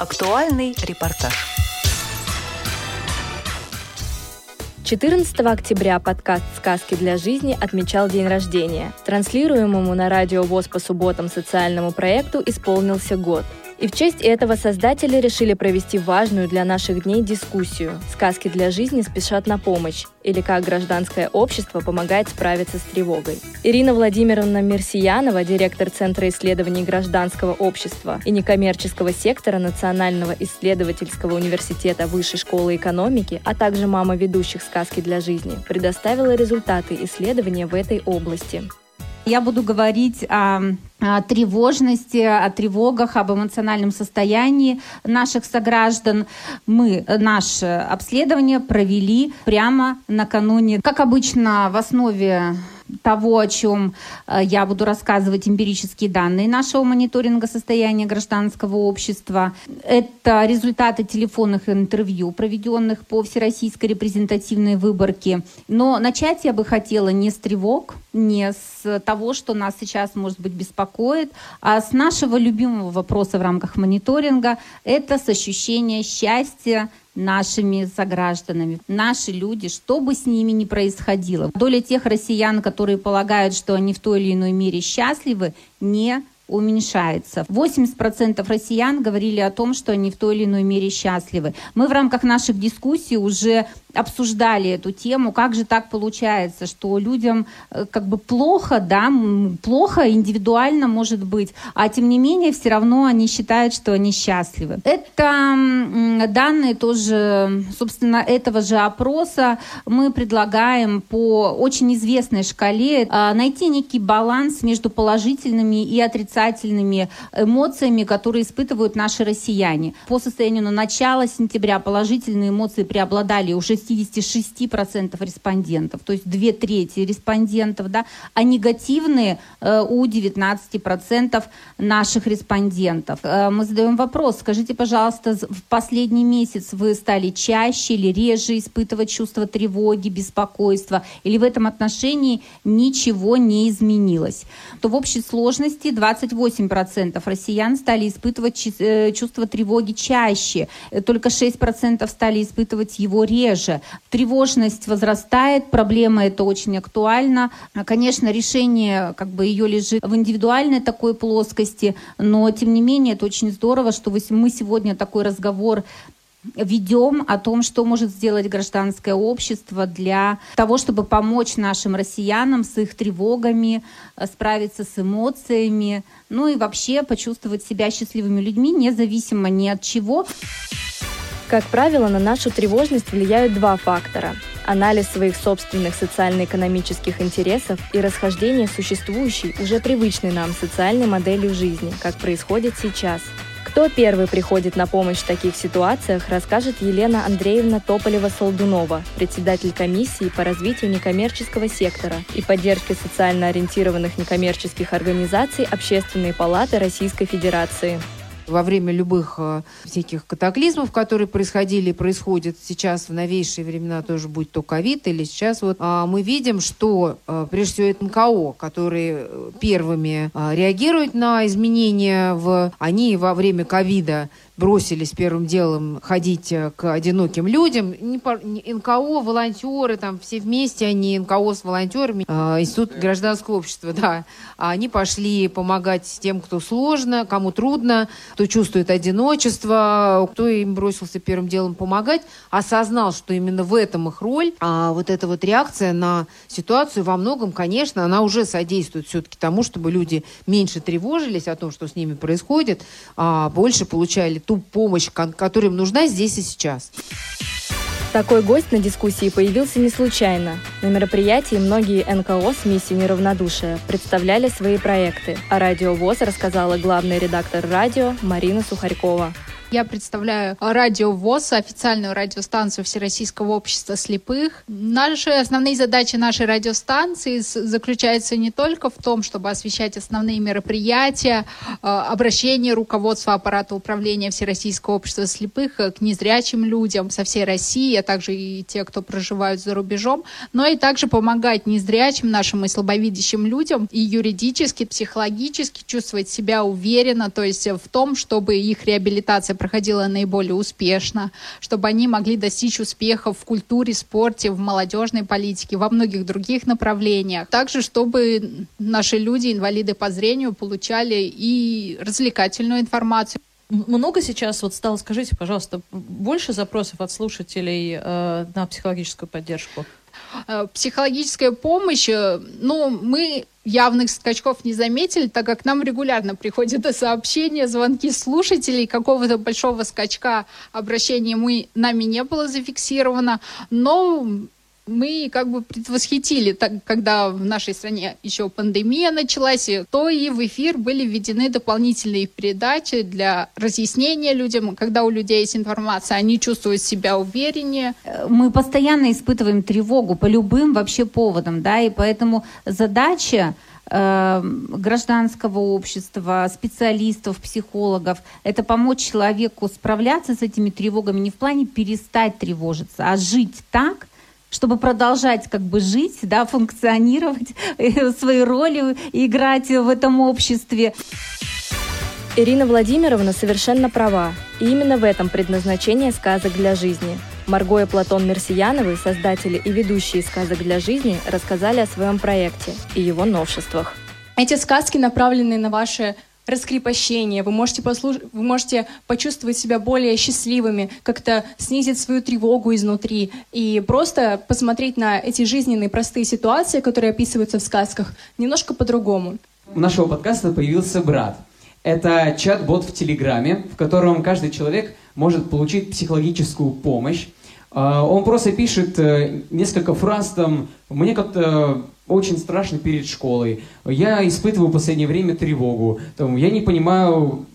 Актуальный репортаж. 14 октября подкаст «Сказки для жизни» отмечал день рождения. Транслируемому на радио ВОЗ по субботам социальному проекту исполнился год – и в честь этого создатели решили провести важную для наших дней дискуссию «Сказки для жизни спешат на помощь» или «Как гражданское общество помогает справиться с тревогой». Ирина Владимировна Мерсиянова, директор Центра исследований гражданского общества и некоммерческого сектора Национального исследовательского университета Высшей школы экономики, а также мама ведущих «Сказки для жизни», предоставила результаты исследования в этой области. Я буду говорить о о тревожности, о тревогах, об эмоциональном состоянии наших сограждан. Мы наше обследование провели прямо накануне. Как обычно, в основе того, о чем э, я буду рассказывать, эмпирические данные нашего мониторинга состояния гражданского общества. Это результаты телефонных интервью, проведенных по всероссийской репрезентативной выборке. Но начать я бы хотела не с тревог, не с того, что нас сейчас, может быть, беспокоит, а с нашего любимого вопроса в рамках мониторинга. Это с ощущения счастья, нашими согражданами, наши люди, что бы с ними ни происходило. Доля тех россиян, которые полагают, что они в той или иной мере счастливы, не уменьшается. 80% россиян говорили о том, что они в той или иной мере счастливы. Мы в рамках наших дискуссий уже обсуждали эту тему, как же так получается, что людям э, как бы плохо, да, плохо индивидуально может быть, а тем не менее все равно они считают, что они счастливы. Это данные тоже, собственно, этого же опроса мы предлагаем по очень известной шкале а, найти некий баланс между положительными и отрицательными эмоциями, которые испытывают наши россияне. По состоянию на начало сентября положительные эмоции преобладали уже 66% респондентов, то есть две трети респондентов, да, а негативные э, у 19% наших респондентов. Э, мы задаем вопрос, скажите, пожалуйста, в последний месяц вы стали чаще или реже испытывать чувство тревоги, беспокойства, или в этом отношении ничего не изменилось? То в общей сложности 28% россиян стали испытывать э, чувство тревоги чаще, только 6% стали испытывать его реже дальше. Тревожность возрастает, проблема это очень актуальна. Конечно, решение как бы ее лежит в индивидуальной такой плоскости, но тем не менее это очень здорово, что мы сегодня такой разговор ведем о том, что может сделать гражданское общество для того, чтобы помочь нашим россиянам с их тревогами, э, справиться с эмоциями, ну и вообще почувствовать себя счастливыми людьми, независимо ни от чего. Как правило, на нашу тревожность влияют два фактора – анализ своих собственных социально-экономических интересов и расхождение существующей, уже привычной нам социальной моделью жизни, как происходит сейчас. Кто первый приходит на помощь в таких ситуациях, расскажет Елена Андреевна Тополева-Солдунова, председатель комиссии по развитию некоммерческого сектора и поддержке социально ориентированных некоммерческих организаций Общественной палаты Российской Федерации во время любых э, всяких катаклизмов, которые происходили и происходят сейчас в новейшие времена, тоже будь то ковид или сейчас, вот а, мы видим, что э, прежде всего это НКО, которые э, первыми реагируют на изменения в... Они во время ковида бросились первым делом ходить э, к одиноким людям. НКО, волонтеры, там все вместе, они НКО с волонтерами, э, Институт гражданского общества, да. А они пошли помогать тем, кто сложно, кому трудно, кто чувствует одиночество, кто им бросился первым делом помогать, осознал, что именно в этом их роль. А вот эта вот реакция на ситуацию во многом, конечно, она уже содействует все-таки тому, чтобы люди меньше тревожились о том, что с ними происходит, а больше получали ту помощь, которая им нужна здесь и сейчас. Такой гость на дискуссии появился не случайно. На мероприятии многие НКО с миссией неравнодушия представляли свои проекты, а Радио ВОЗ рассказала главный редактор радио Марина Сухарькова. Я представляю радио ВОЗ, официальную радиостанцию Всероссийского общества слепых. Наши основные задачи нашей радиостанции заключаются не только в том, чтобы освещать основные мероприятия, э, обращение руководства аппарата управления Всероссийского общества слепых к незрячим людям со всей России, а также и те, кто проживают за рубежом, но и также помогать незрячим нашим и слабовидящим людям и юридически, психологически чувствовать себя уверенно, то есть в том, чтобы их реабилитация проходила наиболее успешно, чтобы они могли достичь успехов в культуре, спорте, в молодежной политике, во многих других направлениях. Также, чтобы наши люди, инвалиды по зрению, получали и развлекательную информацию. Много сейчас вот стало, скажите, пожалуйста, больше запросов от слушателей э, на психологическую поддержку? Э, психологическая помощь, э, ну, мы явных скачков не заметили, так как нам регулярно приходят сообщения, звонки слушателей, какого-то большого скачка обращения мы, нами не было зафиксировано, но мы как бы предвосхитили, так, когда в нашей стране еще пандемия началась, то и в эфир были введены дополнительные передачи для разъяснения людям, когда у людей есть информация, они чувствуют себя увереннее. Мы постоянно испытываем тревогу по любым вообще поводам, да, и поэтому задача э, гражданского общества, специалистов, психологов. Это помочь человеку справляться с этими тревогами не в плане перестать тревожиться, а жить так, чтобы продолжать как бы жить, да, функционировать, свои роли играть в этом обществе. Ирина Владимировна совершенно права. И именно в этом предназначение сказок для жизни. Марго и Платон Мерсияновы, создатели и ведущие сказок для жизни, рассказали о своем проекте и его новшествах. Эти сказки направлены на ваше раскрепощение, вы можете, послуш... вы можете почувствовать себя более счастливыми, как-то снизить свою тревогу изнутри и просто посмотреть на эти жизненные простые ситуации, которые описываются в сказках, немножко по-другому. У нашего подкаста появился брат. Это чат-бот в Телеграме, в котором каждый человек может получить психологическую помощь. А, он просто пишет э, несколько фраз там, мне как-то очень страшно перед школой. Я испытываю в последнее время тревогу. Там, я не понимаю,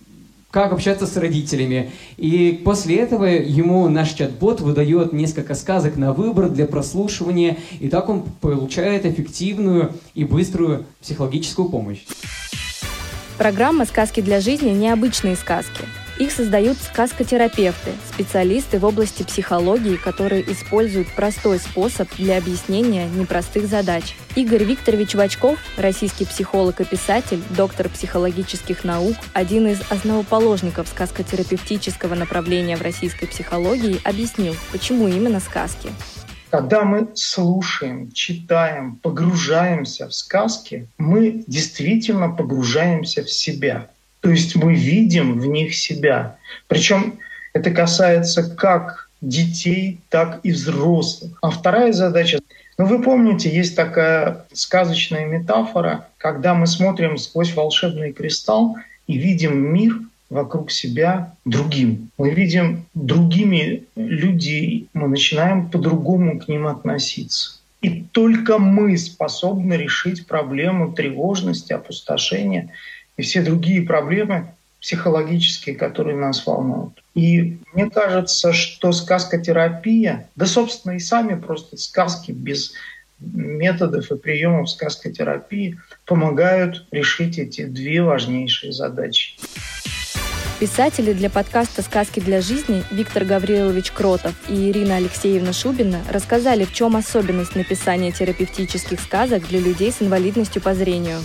как общаться с родителями. И после этого ему наш чат-бот выдает несколько сказок на выбор для прослушивания, и так он получает эффективную и быструю психологическую помощь. Программа «Сказки для жизни» – необычные сказки – их создают сказкотерапевты, специалисты в области психологии, которые используют простой способ для объяснения непростых задач. Игорь Викторович Вачков, российский психолог и писатель, доктор психологических наук, один из основоположников сказкотерапевтического направления в российской психологии, объяснил, почему именно сказки. Когда мы слушаем, читаем, погружаемся в сказки, мы действительно погружаемся в себя – то есть мы видим в них себя. Причем это касается как детей, так и взрослых. А вторая задача ну, вы помните, есть такая сказочная метафора, когда мы смотрим сквозь волшебный кристалл и видим мир вокруг себя другим. Мы видим другими людей, мы начинаем по-другому к ним относиться. И только мы способны решить проблему тревожности, опустошения и все другие проблемы психологические, которые нас волнуют. И мне кажется, что сказкотерапия, да, собственно, и сами просто сказки без методов и приемов сказкотерапии помогают решить эти две важнейшие задачи. Писатели для подкаста «Сказки для жизни» Виктор Гаврилович Кротов и Ирина Алексеевна Шубина рассказали, в чем особенность написания терапевтических сказок для людей с инвалидностью по зрению.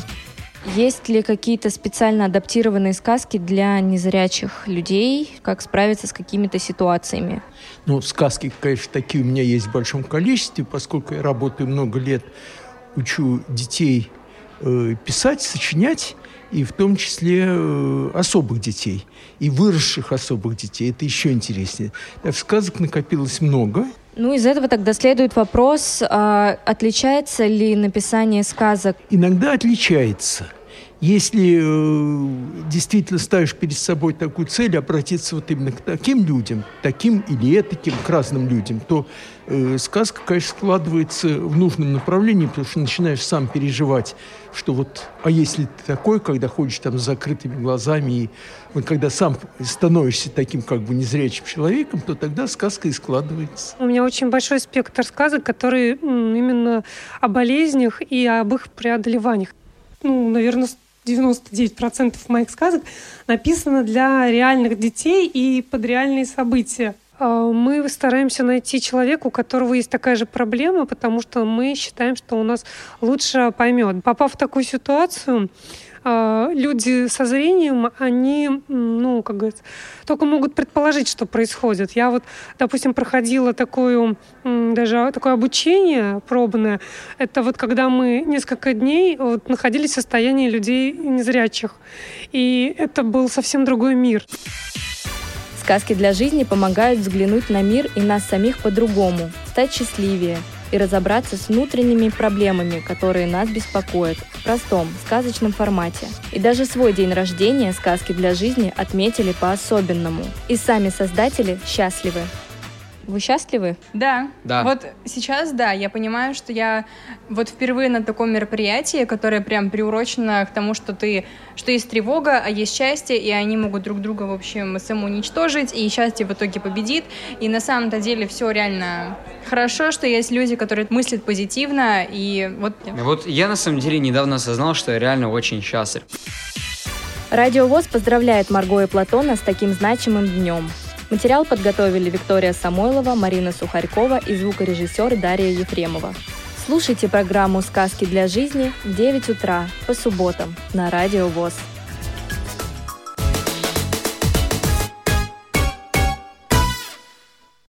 Есть ли какие-то специально адаптированные сказки для незрячих людей, как справиться с какими-то ситуациями? Ну, сказки, конечно, такие у меня есть в большом количестве, поскольку я работаю много лет, учу детей э, писать, сочинять, и в том числе э, особых детей, и выросших особых детей. Это еще интереснее. Так, сказок накопилось много, ну, из этого тогда следует вопрос, а отличается ли написание сказок? Иногда отличается. Если э, действительно ставишь перед собой такую цель обратиться вот именно к таким людям, таким или таким, к разным людям, то э, сказка, конечно, складывается в нужном направлении, потому что начинаешь сам переживать, что вот, а если ты такой, когда ходишь там с закрытыми глазами, и вот когда сам становишься таким как бы незрячим человеком, то тогда сказка и складывается. У меня очень большой спектр сказок, которые именно о болезнях и об их преодолеваниях. Ну, наверное, 99% моих сказок написано для реальных детей и под реальные события. А, мы стараемся найти человека, у которого есть такая же проблема, потому что мы считаем, что у нас лучше поймет. Попав в такую ситуацию, а, люди со зрением, они, ну, как говорится, только могут предположить, что происходит. Я вот, допустим, проходила такое, даже такое обучение пробное. Это вот когда мы несколько дней вот находились в состоянии людей незрячих. И это был совсем другой мир. Сказки для жизни помогают взглянуть на мир и нас самих по-другому, стать счастливее – и разобраться с внутренними проблемами, которые нас беспокоят, в простом, сказочном формате. И даже свой день рождения «Сказки для жизни» отметили по-особенному. И сами создатели счастливы. Вы счастливы? Да. Да. Вот сейчас, да, я понимаю, что я вот впервые на таком мероприятии, которое прям приурочено к тому, что ты, что есть тревога, а есть счастье, и они могут друг друга, в общем, самоуничтожить, и счастье в итоге победит. И на самом-то деле все реально хорошо, что есть люди, которые мыслят позитивно, и вот... Вот я на самом деле недавно осознал, что я реально очень счастлив. Радио ВОЗ поздравляет Марго и Платона с таким значимым днем. Материал подготовили Виктория Самойлова, Марина Сухарькова и звукорежиссер Дарья Ефремова. Слушайте программу «Сказки для жизни» в 9 утра по субботам на Радио ВОЗ.